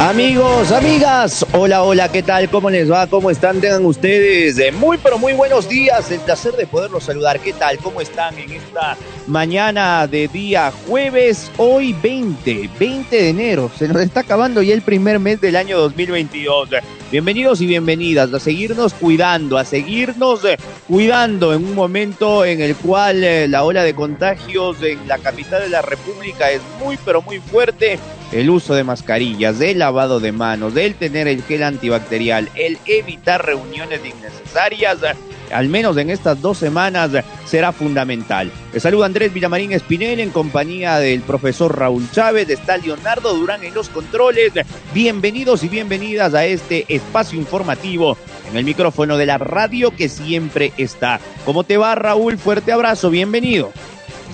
Amigos, amigas, hola, hola, ¿qué tal? ¿Cómo les va? ¿Cómo están? Tengan ustedes eh, muy, pero muy buenos días. El placer de poderlos saludar. ¿Qué tal? ¿Cómo están en esta mañana de día jueves? Hoy 20, 20 de enero. Se nos está acabando ya el primer mes del año 2022. Bienvenidos y bienvenidas a seguirnos cuidando, a seguirnos eh, cuidando en un momento en el cual eh, la ola de contagios en la capital de la República es muy, pero muy fuerte el uso de mascarillas, del lavado de manos, del tener el gel antibacterial, el evitar reuniones innecesarias, al menos en estas dos semanas será fundamental. Les saluda Andrés Villamarín Espinel en compañía del profesor Raúl Chávez, está Leonardo Durán en los controles. Bienvenidos y bienvenidas a este espacio informativo en el micrófono de la radio que siempre está. ¿Cómo te va Raúl? Fuerte abrazo, bienvenido.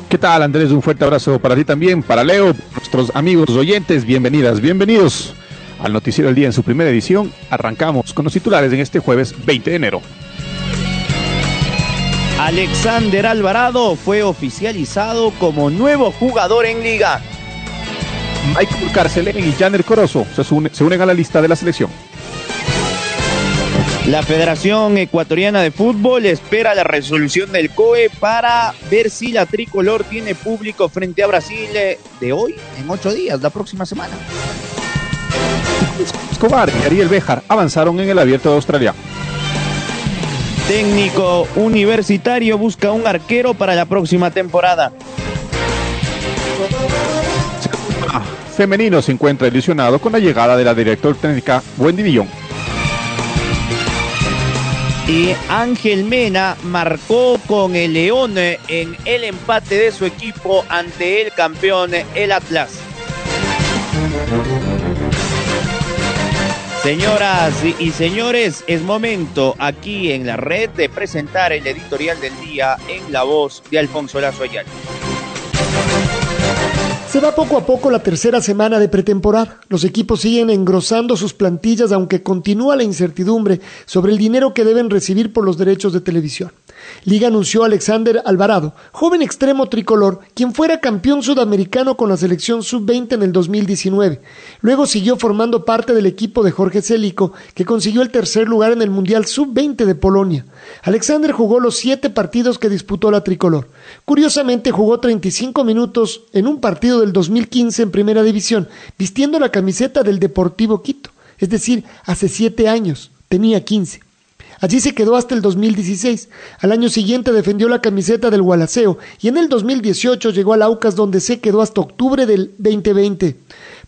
¿Qué tal Andrés? Un fuerte abrazo para ti también, para Leo, nuestros amigos oyentes, bienvenidas, bienvenidos al Noticiero del Día en su primera edición. Arrancamos con los titulares en este jueves 20 de enero. Alexander Alvarado fue oficializado como nuevo jugador en liga. Michael Carcelén y Janer Corozo se, se unen a la lista de la selección. La Federación Ecuatoriana de Fútbol espera la resolución del COE para ver si la tricolor tiene público frente a Brasil eh, de hoy en ocho días, la próxima semana. Escobar y Ariel Bejar avanzaron en el abierto de Australia. Técnico universitario busca un arquero para la próxima temporada. Femenino se encuentra ilusionado con la llegada de la directora técnica Wendy Villón. Y Ángel Mena marcó con el León en el empate de su equipo ante el campeón, el Atlas. Señoras y señores, es momento aquí en la red de presentar el editorial del día en la voz de Alfonso Lazo Ayala. Se va poco a poco la tercera semana de pretemporada. Los equipos siguen engrosando sus plantillas aunque continúa la incertidumbre sobre el dinero que deben recibir por los derechos de televisión. Liga anunció a Alexander Alvarado, joven extremo tricolor, quien fuera campeón sudamericano con la selección sub-20 en el 2019. Luego siguió formando parte del equipo de Jorge Célico, que consiguió el tercer lugar en el Mundial sub-20 de Polonia. Alexander jugó los siete partidos que disputó la tricolor. Curiosamente jugó 35 minutos en un partido del 2015 en Primera División, vistiendo la camiseta del Deportivo Quito, es decir, hace siete años, tenía 15. Allí se quedó hasta el 2016. Al año siguiente defendió la camiseta del Gualaceo y en el 2018 llegó al Aucas donde se quedó hasta octubre del 2020.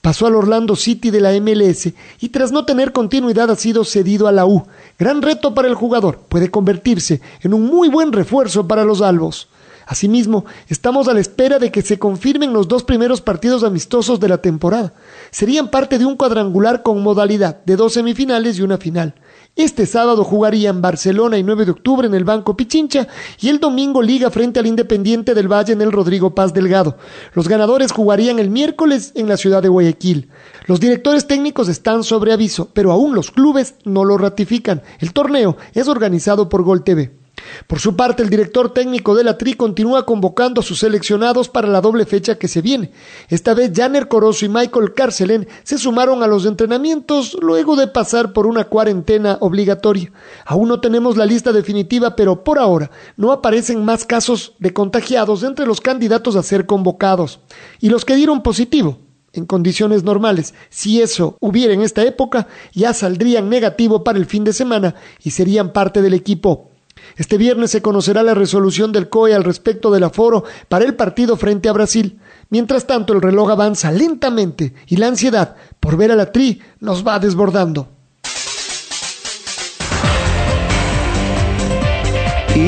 Pasó al Orlando City de la MLS y tras no tener continuidad ha sido cedido a la U. Gran reto para el jugador. Puede convertirse en un muy buen refuerzo para los albos. Asimismo, estamos a la espera de que se confirmen los dos primeros partidos amistosos de la temporada. Serían parte de un cuadrangular con modalidad de dos semifinales y una final. Este sábado jugarían Barcelona y 9 de octubre en el Banco Pichincha y el domingo Liga frente al Independiente del Valle en el Rodrigo Paz Delgado. Los ganadores jugarían el miércoles en la ciudad de Guayaquil. Los directores técnicos están sobre aviso, pero aún los clubes no lo ratifican. El torneo es organizado por Gol TV. Por su parte, el director técnico de la TRI continúa convocando a sus seleccionados para la doble fecha que se viene. Esta vez, Janer Corozo y Michael Carcelén se sumaron a los entrenamientos luego de pasar por una cuarentena obligatoria. Aún no tenemos la lista definitiva, pero por ahora no aparecen más casos de contagiados entre los candidatos a ser convocados. Y los que dieron positivo, en condiciones normales, si eso hubiera en esta época, ya saldrían negativo para el fin de semana y serían parte del equipo este viernes se conocerá la resolución del COE al respecto del aforo para el partido frente a Brasil. Mientras tanto, el reloj avanza lentamente y la ansiedad por ver a la Tri nos va desbordando.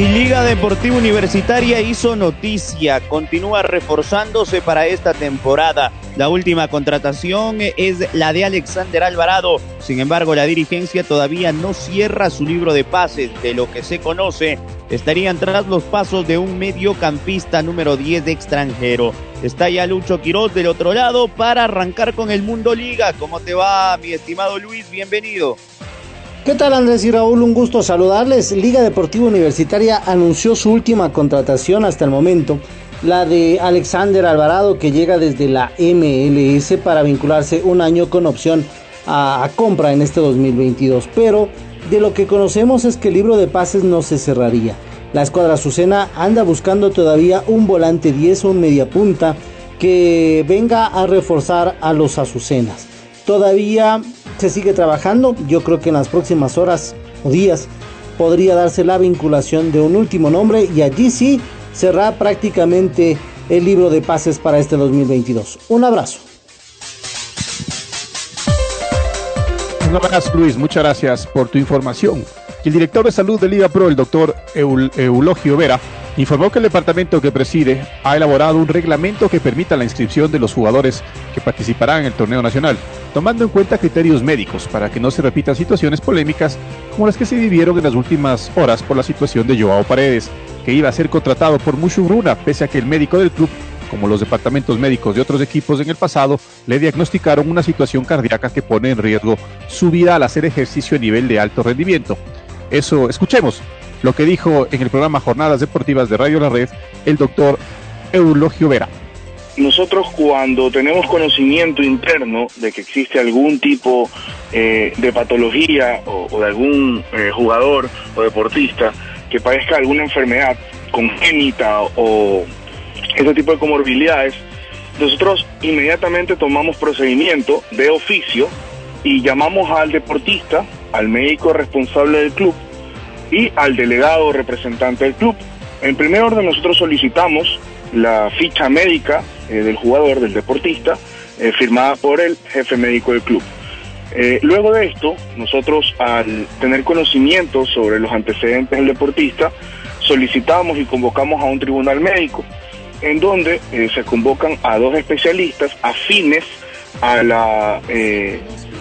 Y Liga Deportiva Universitaria hizo noticia, continúa reforzándose para esta temporada. La última contratación es la de Alexander Alvarado. Sin embargo, la dirigencia todavía no cierra su libro de pases. De lo que se conoce, estarían tras los pasos de un mediocampista número 10 de extranjero. Está ya Lucho Quiroz del otro lado para arrancar con el Mundo Liga. ¿Cómo te va, mi estimado Luis? Bienvenido. ¿Qué tal Andrés y Raúl? Un gusto saludarles. Liga Deportiva Universitaria anunció su última contratación hasta el momento, la de Alexander Alvarado que llega desde la MLS para vincularse un año con opción a, compra en este 2022. Pero de lo que conocemos es que el libro de pases no se cerraría. La escuadra Azucena anda buscando todavía un volante 10 o un mediapunta que venga a reforzar a los Azucenas. Todavía se sigue trabajando. Yo creo que en las próximas horas o días podría darse la vinculación de un último nombre y allí sí cerrar prácticamente el libro de pases para este 2022. Un abrazo. Un abrazo Luis, muchas gracias por tu información. El director de salud de Liga Pro, el doctor Eul Eulogio Vera, informó que el departamento que preside ha elaborado un reglamento que permita la inscripción de los jugadores que participarán en el torneo nacional, tomando en cuenta criterios médicos para que no se repitan situaciones polémicas como las que se vivieron en las últimas horas por la situación de Joao Paredes, que iba a ser contratado por Mushugruna pese a que el médico del club, como los departamentos médicos de otros equipos en el pasado, le diagnosticaron una situación cardíaca que pone en riesgo su vida al hacer ejercicio a nivel de alto rendimiento. Eso, escuchemos lo que dijo en el programa Jornadas Deportivas de Radio La Red el doctor Eulogio Vera. Nosotros cuando tenemos conocimiento interno de que existe algún tipo eh, de patología o, de algún eh, jugador o deportista que padezca alguna enfermedad congénita o ese tipo de comorbilidades, nosotros inmediatamente tomamos procedimiento de oficio y llamamos al deportista, al médico responsable del club y al delegado representante del club. En primer orden nosotros solicitamos la ficha médica eh, del jugador, del deportista, eh, firmada por el jefe médico del club. Eh, luego de esto, nosotros al tener conocimiento sobre los antecedentes del deportista, solicitamos y convocamos a un tribunal médico, en donde se convocan a dos especialistas afines a la,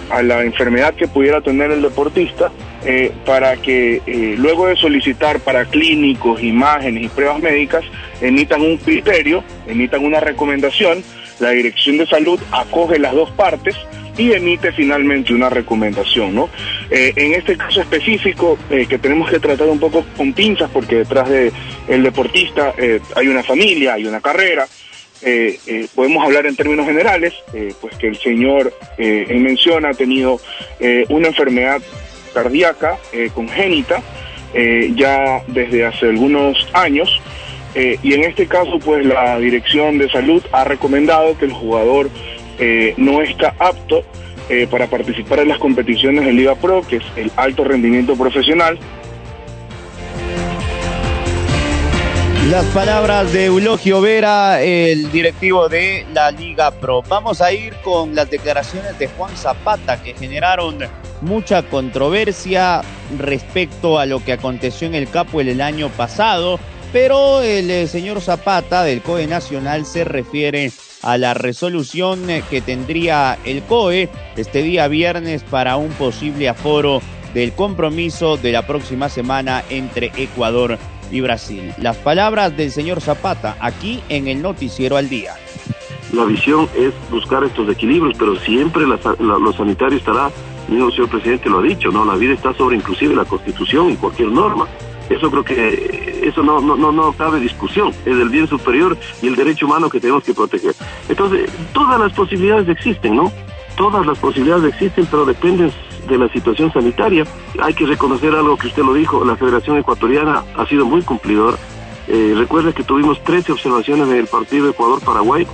a la enfermedad que pudiera tener el deportista eh, para que eh, luego de solicitar para clínicos, imágenes y pruebas médicas, emitan un criterio, emitan una recomendación, la Dirección de Salud acoge las dos partes y emite finalmente una recomendación, ¿no? Eh, en este caso específico, que tenemos que tratar un poco con pinzas, porque detrás de el deportista hay una familia, hay una carrera, podemos hablar en términos generales, pues que el señor en mención ha tenido una enfermedad cardíaca eh, congénita eh, ya desde hace algunos años eh, y en este caso pues la Dirección de Salud ha recomendado que el jugador no está apto para participar en las competiciones de Liga Pro, que es el alto rendimiento profesional, Las palabras de Eulogio Vera, el directivo de la Liga Pro. Vamos a ir con las declaraciones de Juan Zapata que generaron mucha controversia respecto a lo que aconteció en el Capo el año pasado, pero el eh, señor Zapata del COE Nacional se refiere a la resolución que tendría el COE este día viernes para un posible aforo del compromiso de la próxima semana entre Ecuador y Brasil. Las palabras del señor Zapata aquí en el Noticiero al Día. La visión es buscar estos equilibrios, pero siempre la, la, lo sanitario estará el señor presidente lo ha dicho, ¿no? La vida está sobre inclusive la constitución y cualquier norma. Eso creo que eso no, no, no, no cabe discusión. Es el bien superior y el derecho humano que tenemos que proteger. Entonces, todas las posibilidades existen, ¿no? Todas las posibilidades existen, pero dependen de la situación sanitaria. Hay que reconocer algo que usted lo dijo, la Federación Ecuatoriana ha sido muy cumplidor. Eh, recuerda que tuvimos 13 observaciones en el partido Ecuador-Paraguay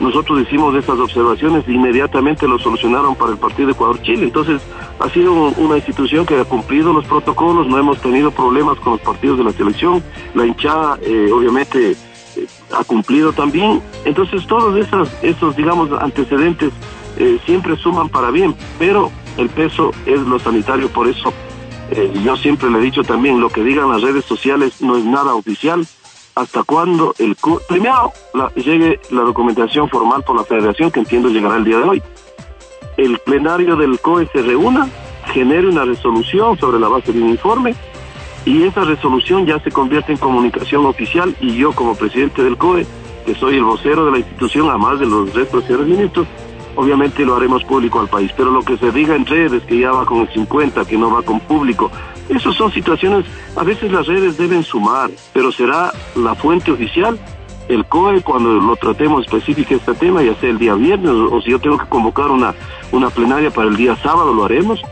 nosotros hicimos estas observaciones e inmediatamente lo solucionaron para el partido Ecuador-Chile. Entonces, ha sido una institución que ha cumplido los protocolos, no hemos tenido problemas con los partidos de la selección. La hinchada, eh, obviamente, eh, ha cumplido también. Entonces todos esos, esos digamos, antecedentes eh, siempre suman para bien, pero el peso es lo sanitario, por eso eh, yo siempre le he dicho también, lo que digan las redes sociales no es nada oficial, hasta cuando el primero llegue la documentación formal por la federación, que entiendo llegará el día de hoy. El plenario del COE se reúna, genere una resolución sobre la base de un informe y esa resolución ya se convierte en comunicación oficial y yo como presidente del COE, que soy el vocero de la institución, además de los restos señores ministros, obviamente lo haremos público al país. Pero lo que se diga en redes, que ya va con el 50, que no va con público, esas son situaciones, a veces las redes deben sumar, pero será la fuente oficial el COE cuando lo tratemos específico este tema, ya sea el día viernes o si yo tengo que convocar una, una plenaria para el día sábado, lo haremos.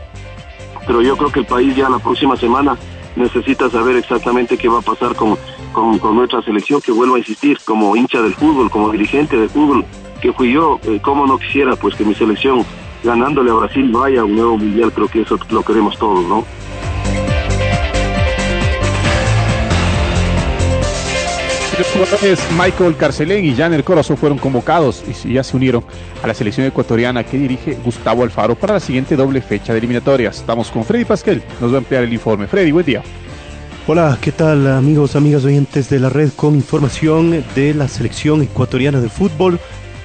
Pero yo creo que el país ya la próxima semana necesita saber exactamente qué va a pasar con, con, nuestra selección, que vuelvo a insistir, como hincha del fútbol, como dirigente del fútbol, que fui yo, eh, como no quisiera pues que mi selección ganándole a Brasil vaya a un nuevo mundial, creo que eso lo queremos todos, ¿no? Los jugadores Michael Carcelén y Janer Corazón fueron convocados y ya se unieron a la selección ecuatoriana que dirige Gustavo Alfaro para la siguiente doble fecha de eliminatorias. Estamos con Freddy Pasquel, nos va a ampliar el informe. Freddy, buen día. Hola, ¿qué tal amigos, amigas oyentes de la red con información de la selección ecuatoriana de fútbol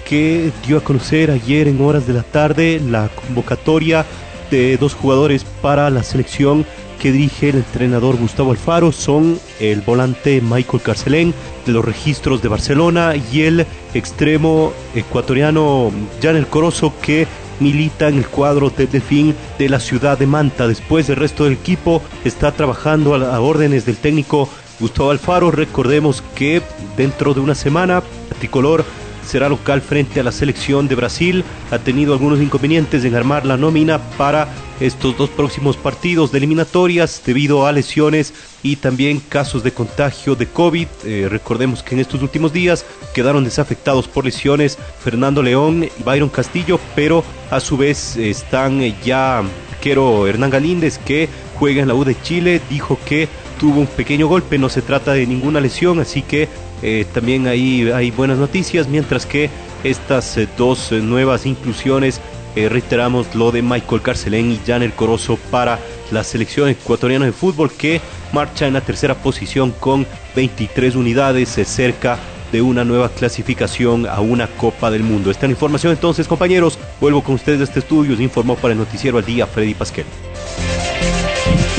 que dio a conocer ayer en horas de la tarde la convocatoria de dos jugadores para la selección que dirige el entrenador Gustavo Alfaro son el volante Michael Carcelén de los registros de Barcelona y el extremo ecuatoriano Janel Corozo que milita en el cuadro de Delfín de la ciudad de Manta. Después el resto del equipo está trabajando a, órdenes del técnico Gustavo Alfaro. Recordemos que dentro de una semana Tricolor será local frente a la selección de Brasil. Ha tenido algunos inconvenientes en armar la nómina para estos dos próximos partidos de eliminatorias debido a lesiones y también casos de contagio de COVID. Eh, recordemos que en estos últimos días quedaron desafectados por lesiones Fernando León y Byron Castillo, pero a su vez están ya quiero Hernán Galíndez que juega en la U de Chile, dijo que tuvo un pequeño golpe, no se trata de ninguna lesión, así que eh, también ahí hay buenas noticias, mientras que estas eh, dos eh, nuevas inclusiones, reiteramos lo de Michael Carcelén y Janer Corozo para la selección ecuatoriana de fútbol que marcha en la tercera posición con 23 unidades cerca de una nueva clasificación a una Copa del Mundo. Esta información entonces compañeros, vuelvo con ustedes de este estudio, informó para el noticiero al día Freddy Pasquel.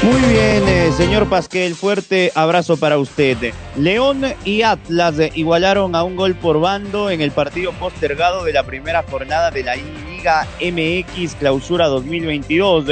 Muy bien, eh, señor Pasquel, fuerte abrazo para usted. León y Atlas igualaron a un gol por bando en el partido postergado de la primera jornada de la Liga MX Clausura 2022.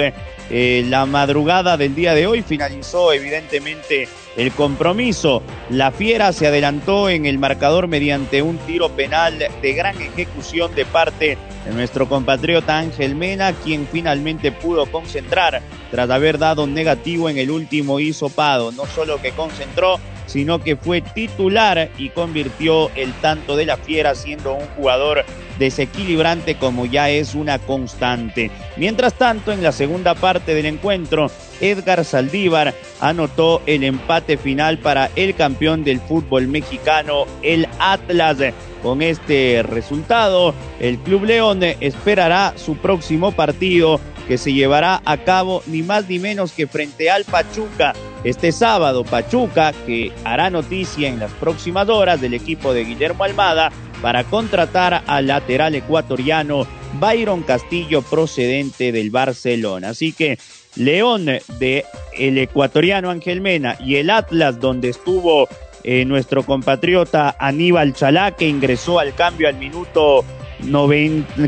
Eh, la madrugada del día de hoy finalizó evidentemente el compromiso. La Fiera se adelantó en el marcador mediante un tiro penal de gran ejecución de parte de nuestro compatriota Ángel Mena, quien finalmente pudo concentrar tras haber dado negativo en el último hisopado. No solo que concentró, sino que fue titular y convirtió el tanto de la Fiera siendo un jugador desequilibrante como ya es una constante. Mientras tanto, en la segunda parte del encuentro, Edgar Saldívar anotó el empate final para el campeón del fútbol mexicano, el Atlas. Con este resultado, el Club León esperará su próximo partido que se llevará a cabo ni más ni menos que frente al Pachuca este sábado. Pachuca que hará noticia en las próximas horas del equipo de Guillermo Almada para contratar al lateral ecuatoriano Byron Castillo procedente del Barcelona. Así que León de el ecuatoriano Ángel Mena y el Atlas donde estuvo eh, nuestro compatriota Aníbal Chalá que ingresó al cambio al minuto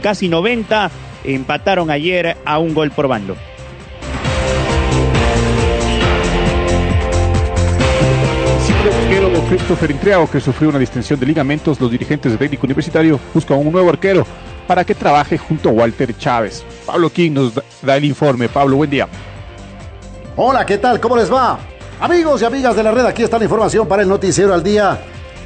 casi 90 empataron ayer a un gol por bando. Arquero Christopher Intriago, que sufrió una distensión de ligamentos, los dirigentes del técnico universitario buscan un nuevo arquero para que trabaje junto a Walter Chávez. Pablo King nos da el informe. Pablo, buen día. Hola, ¿qué tal? ¿Cómo les va? Amigos y amigas de la red, aquí está la información para el noticiero al día.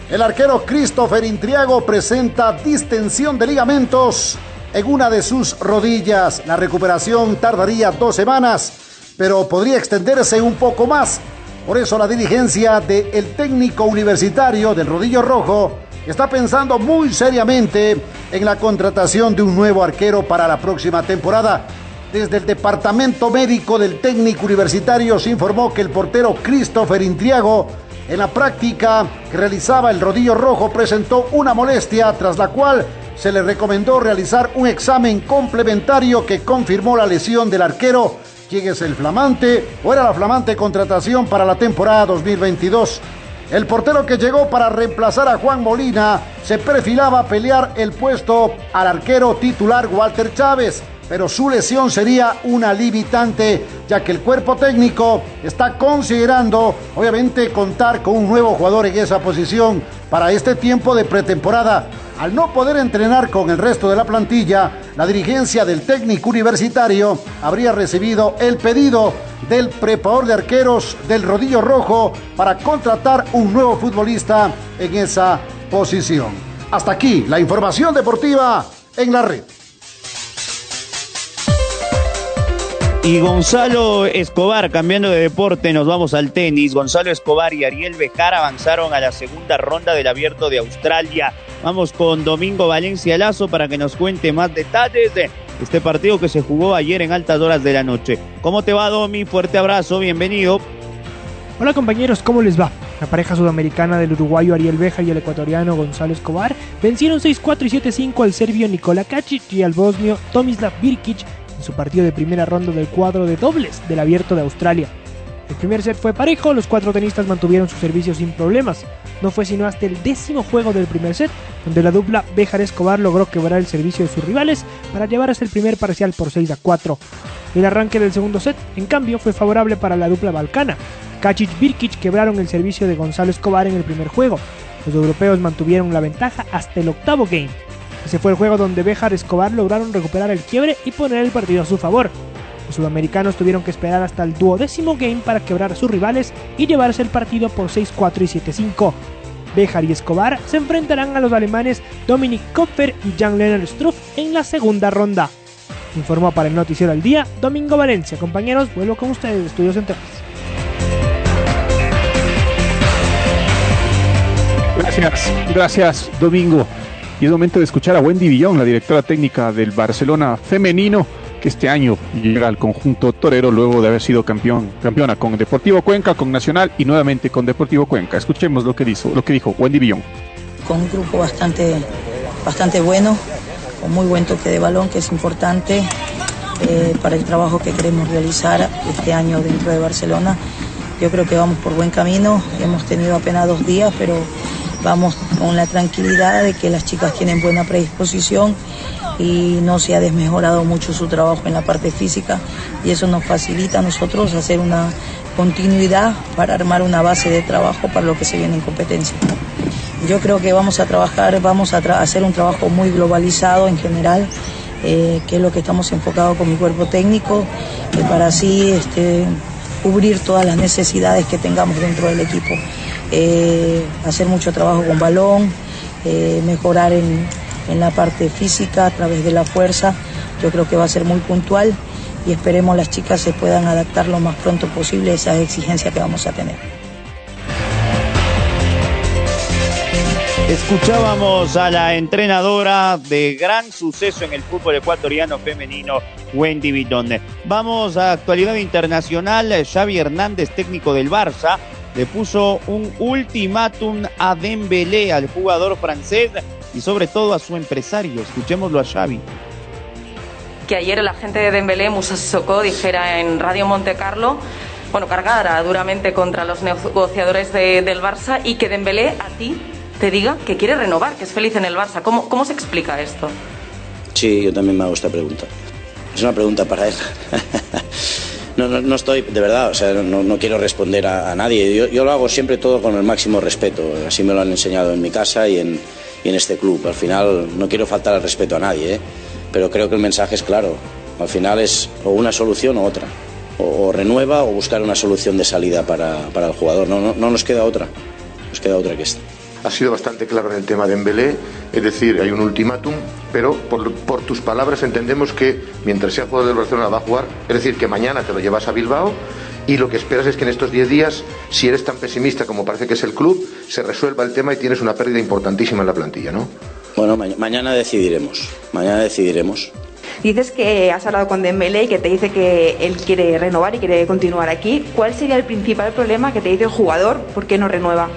El arquero Christopher Intriago presenta distensión de ligamentos en una de sus rodillas. La recuperación tardaría dos semanas, pero podría extenderse un poco más Por eso la dirigencia del técnico universitario del Rodillo Rojo está pensando muy seriamente en la contratación de un nuevo arquero para la próxima temporada. Desde el departamento médico del técnico universitario se informó que el portero Christopher Intriago en la práctica que realizaba el rodillo rojo presentó una molestia tras la cual se le recomendó realizar un examen complementario que confirmó la lesión del arquero, quien es el flamante o era la flamante contratación para la temporada 2022. El portero que llegó para reemplazar a Juan Molina se perfilaba a pelear el puesto al arquero titular Walter Chávez pero su lesión sería una limitante, ya que el cuerpo técnico está considerando, obviamente, contar con un nuevo jugador en esa posición para este tiempo de pretemporada. Al no poder entrenar con el resto de la plantilla, la dirigencia del técnico universitario habría recibido el pedido del preparador de arqueros del Rodillo Rojo para contratar un nuevo futbolista en esa posición. Hasta aquí la información deportiva en la red. Y Gonzalo Escobar, cambiando de deporte, nos vamos al tenis. Gonzalo Escobar y Ariel Bejar avanzaron a la segunda ronda del Abierto de Australia. Vamos con Domingo Valencia Lazo para que nos cuente más detalles de este partido que se jugó ayer en altas horas de la noche. ¿Cómo te va, Domi? Fuerte abrazo, bienvenido. Hola compañeros, ¿cómo les va? La pareja sudamericana del uruguayo Ariel Bejar y el ecuatoriano Gonzalo Escobar vencieron 6-4 y 7-5 al serbio Nikola Kacic y al bosnio Tomislav Birkic en su partido de primera ronda del cuadro de dobles del Abierto de Australia. El primer set fue parejo, los cuatro tenistas mantuvieron su servicio sin problemas. No fue sino hasta el décimo juego del primer set, donde la dupla Bejar Escobar logró quebrar el servicio de sus rivales para llevarse el primer parcial por 6 a 4. El arranque del segundo set, en cambio, fue favorable para la dupla balcana. Kacic Birkic quebraron el servicio de Gonzalo Escobar en el primer juego. Los europeos mantuvieron la ventaja hasta el octavo game. Ese fue el juego donde Bejar Escobar lograron recuperar el quiebre y poner el partido a su favor. Los sudamericanos tuvieron que esperar hasta el duodécimo game para quebrar a sus rivales y llevarse el partido por 6-4 y 7-5. Bejar y Escobar se enfrentarán a los alemanes Dominic Kopfer y Jan-Lennart Struff en la segunda ronda. Informó para el Noticiero al Día Domingo Valencia. Compañeros, vuelvo con ustedes de Estudios Centrales. Gracias, gracias Domingo. Y es momento de escuchar a Wendy Villón, la directora técnica del Barcelona femenino, que este año llega al conjunto torero luego de haber sido campeón, campeona con Deportivo Cuenca, con Nacional y nuevamente con Deportivo Cuenca. Escuchemos lo que dijo, lo que dijo Wendy Villón. Con un grupo bastante, bastante bueno, con muy buen toque de balón, que es importante eh, para el trabajo que queremos realizar este año dentro de Barcelona. Yo creo que vamos por buen camino, hemos tenido apenas dos días, pero vamos con la tranquilidad de que las chicas tienen buena predisposición y no se ha desmejorado mucho su trabajo en la parte física y eso nos facilita a nosotros hacer una continuidad para armar una base de trabajo para lo que se viene en competencia. Yo creo que vamos a trabajar, vamos a hacer un trabajo muy globalizado en general, eh, que es lo que estamos enfocados con mi cuerpo técnico, eh, para así este, cubrir todas las necesidades que tengamos dentro del equipo. Eh, hacer mucho trabajo con balón, eh, mejorar en, en la parte física a través de la fuerza. Yo creo que va a ser muy puntual y esperemos las chicas se puedan adaptar lo más pronto posible a esas exigencias que vamos a tener. Escuchábamos a la entrenadora de gran suceso en el fútbol ecuatoriano femenino, Wendy Vitone. Vamos a actualidad internacional. Xavi Hernández, técnico del Barça, le puso un ultimátum a Dembélé, al jugador francés, y sobre todo a su empresario. Escuchémoslo a Xavi. Que ayer la gente de Dembélé, Musa Sissoko, dijera en Radio Monte Carlo, bueno, cargara duramente contra los negociadores de, del Barça y que Dembélé a ti te diga que quiere renovar, que es feliz en el Barça. ¿Cómo, cómo se explica esto? Sí, yo también me hago esta pregunta. Es una pregunta para él. no, no, no, estoy, de verdad, o sea, no, quiero responder a, nadie. Yo, lo hago siempre todo con el máximo respeto. Así me lo han enseñado en mi casa y en, este club. Al final no quiero faltar al respeto a nadie, ¿eh? pero creo que el mensaje es claro. Al final es o una solución o otra. O, o renueva o buscar una solución de salida para, para el jugador. No, no, no nos queda otra. Nos queda otra que esta ha sido bastante claro en el tema de Embelé, es decir, hay un ultimátum, pero por, por, tus palabras entendemos que mientras sea jugador del Barcelona va a jugar, es decir, que mañana te lo llevas a Bilbao y lo que esperas es que en estos 10 días, si eres tan pesimista como parece que es el club, se resuelva el tema y tienes una pérdida importantísima en la plantilla, ¿no? Bueno, ma- mañana decidiremos. Mañana decidiremos. Dices que has hablado con Dembélé y que te dice que él quiere renovar y quiere continuar aquí. ¿Cuál sería el principal problema que te dice el jugador? ¿Por qué no renueva?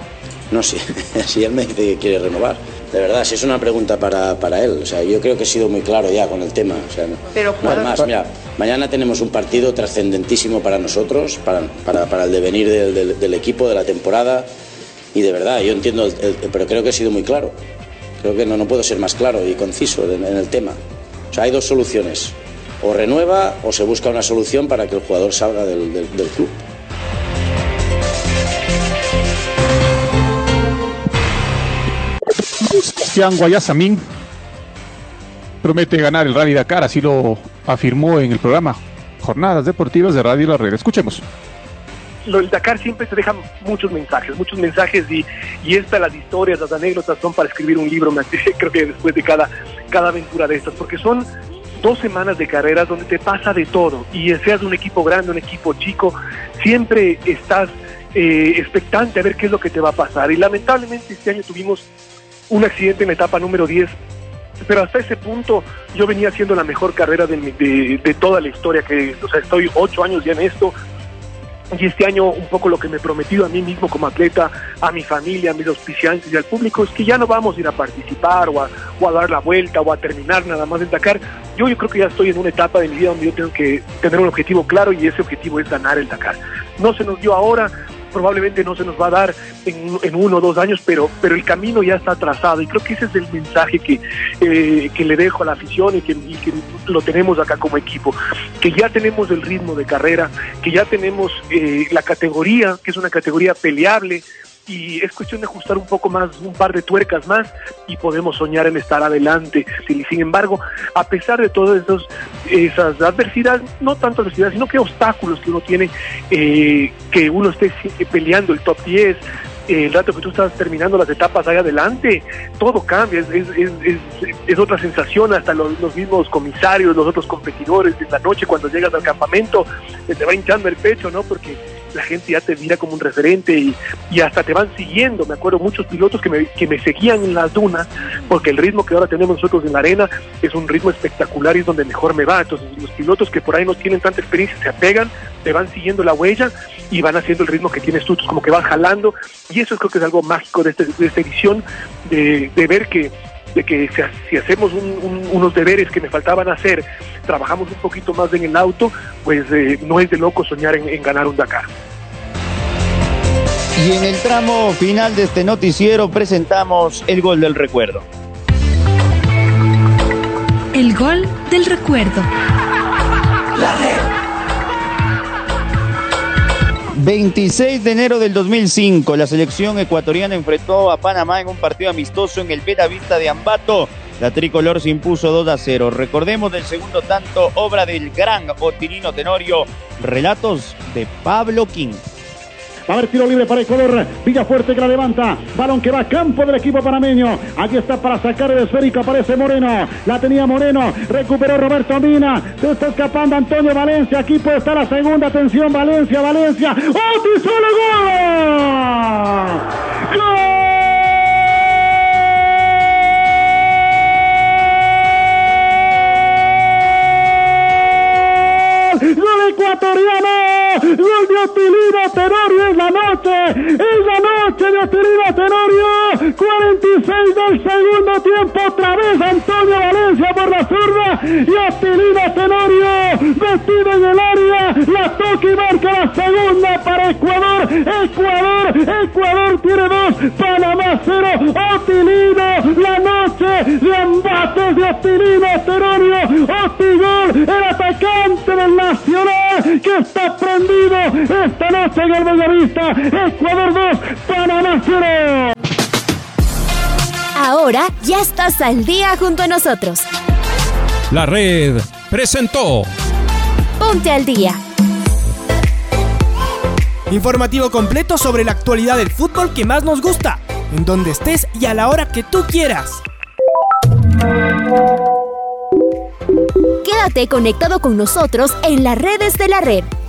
No, si, si él me dice que quiere renovar. De verdad, si es una pregunta para, para él. O sea, yo creo que he sido muy claro ya con el tema. O sea, no, Pero no es jugador- más, mira, mañana tenemos un partido trascendentísimo para nosotros, para, para, para el devenir del, del- del equipo, de la temporada. Y de verdad, yo entiendo, el- el- pero creo que he sido muy claro. Creo que no, no puedo ser más claro y conciso en, en el tema. O sea, hay dos soluciones. O renueva o se busca una solución para que el jugador salga del club. Sebastián Guayasamín promete ganar el Rally Dakar, así lo afirmó en el programa Jornadas Deportivas de Radio La Red. Escuchemos. lo Dakar siempre te dejan muchos mensajes, muchos mensajes y, y estas, las historias, las anécdotas son para escribir un libro, creo que después de cada, cada aventura de estas, porque son dos semanas de carreras donde te pasa de todo y seas un equipo grande, un equipo chico, siempre estás eh, expectante a ver qué es lo que te va a pasar y lamentablemente este año tuvimos un accidente en la etapa número 10 pero hasta ese punto yo venía haciendo la mejor carrera de, toda la historia, que, estoy ocho años ya en esto, y este año un poco lo que me he prometido a mí mismo como atleta, a mi familia, a mis auspiciantes y al público es que ya no vamos a ir a participar o a, o a dar la vuelta o a terminar nada más en Dakar. Yo, yo creo que ya estoy en una etapa de mi vida donde yo tengo que tener un objetivo claro y ese objetivo es ganar el Dakar. No se nos dio ahora, probablemente no se nos va a dar en, uno o dos años, pero, pero el camino ya está trazado. Y creo que ese es el mensaje que, eh, que le dejo a la afición y que, y que lo tenemos acá como equipo, que ya tenemos el ritmo de carrera, que ya tenemos eh, la categoría, que es una categoría peleable, y es cuestión de ajustar un poco más, un par de tuercas más y podemos soñar en estar adelante. Sin, embargo, a pesar de todas esos, esas adversidades, no tanto adversidades, sino que obstáculos que uno tiene, eh, que uno esté peleando el top 10, eh, el rato que tú estás terminando las etapas ahí adelante, todo cambia, es, es, es, otra sensación, hasta los, mismos comisarios, los otros competidores, en la noche cuando llegas al campamento, te va hinchando el pecho, ¿no? Porque la gente ya te mira como un referente y, y hasta te van siguiendo. Me acuerdo muchos pilotos que me, que me seguían en las dunas, porque el ritmo que ahora tenemos nosotros en la arena es un ritmo espectacular y es donde mejor me va. Entonces los pilotos que por ahí no tienen tanta experiencia se apegan, te van siguiendo la huella y van haciendo el ritmo que tienes tú, como que van jalando. Y eso creo que es algo mágico de, este- de esta edición, de, de ver que de que si, ha- si hacemos un- un- unos deberes que me faltaban hacer, trabajamos un poquito más en el auto, pues eh, no es de loco soñar en, en ganar un Dakar. Y en el tramo final de este noticiero presentamos el gol del recuerdo. El gol del recuerdo. 26 de enero del 2005, la selección ecuatoriana enfrentó a Panamá en un partido amistoso en el Vista de Ambato. La tricolor se impuso 2 a 0. Recordemos del segundo tanto, obra del gran Otirino Tenorio, relatos de Pablo King. A haber tiro libre para Ecuador. Villafuerte que la levanta. Balón que va a campo del equipo panameño. Aquí está para sacar el esférico. Aparece Moreno. La tenía Moreno. Recuperó Roberto Mina. Se está escapando Antonio Valencia. Aquí puede estar la segunda. Atención, Valencia, Valencia. ¡Oh, solo gol! ¡Gol ecuatoriano! ¡Gol de Otilino Tenorio! ¡Es la noche! ¡Es la noche de Otilino Tenorio! 46 del segundo tiempo. Otra vez Antonio Valencia por la zurda. Y Otilino Tenorio metido en el área. La toca y marca la segunda para Ecuador. Ecuador, Ecuador tiene dos. Panamá cero. Otilino, la noche de embates de Otilino Tenorio. Otigol, el atacante del Nacional que está prendido esta noche en el Bellavista. Ecuador 2, Panamá 0. Ahora ya estás al día junto a nosotros. La red presentó Ponte al día. Informativo completo sobre la actualidad del fútbol que más nos gusta, en donde estés y a la hora que tú quieras. Quédate conectado con nosotros en las redes de la red.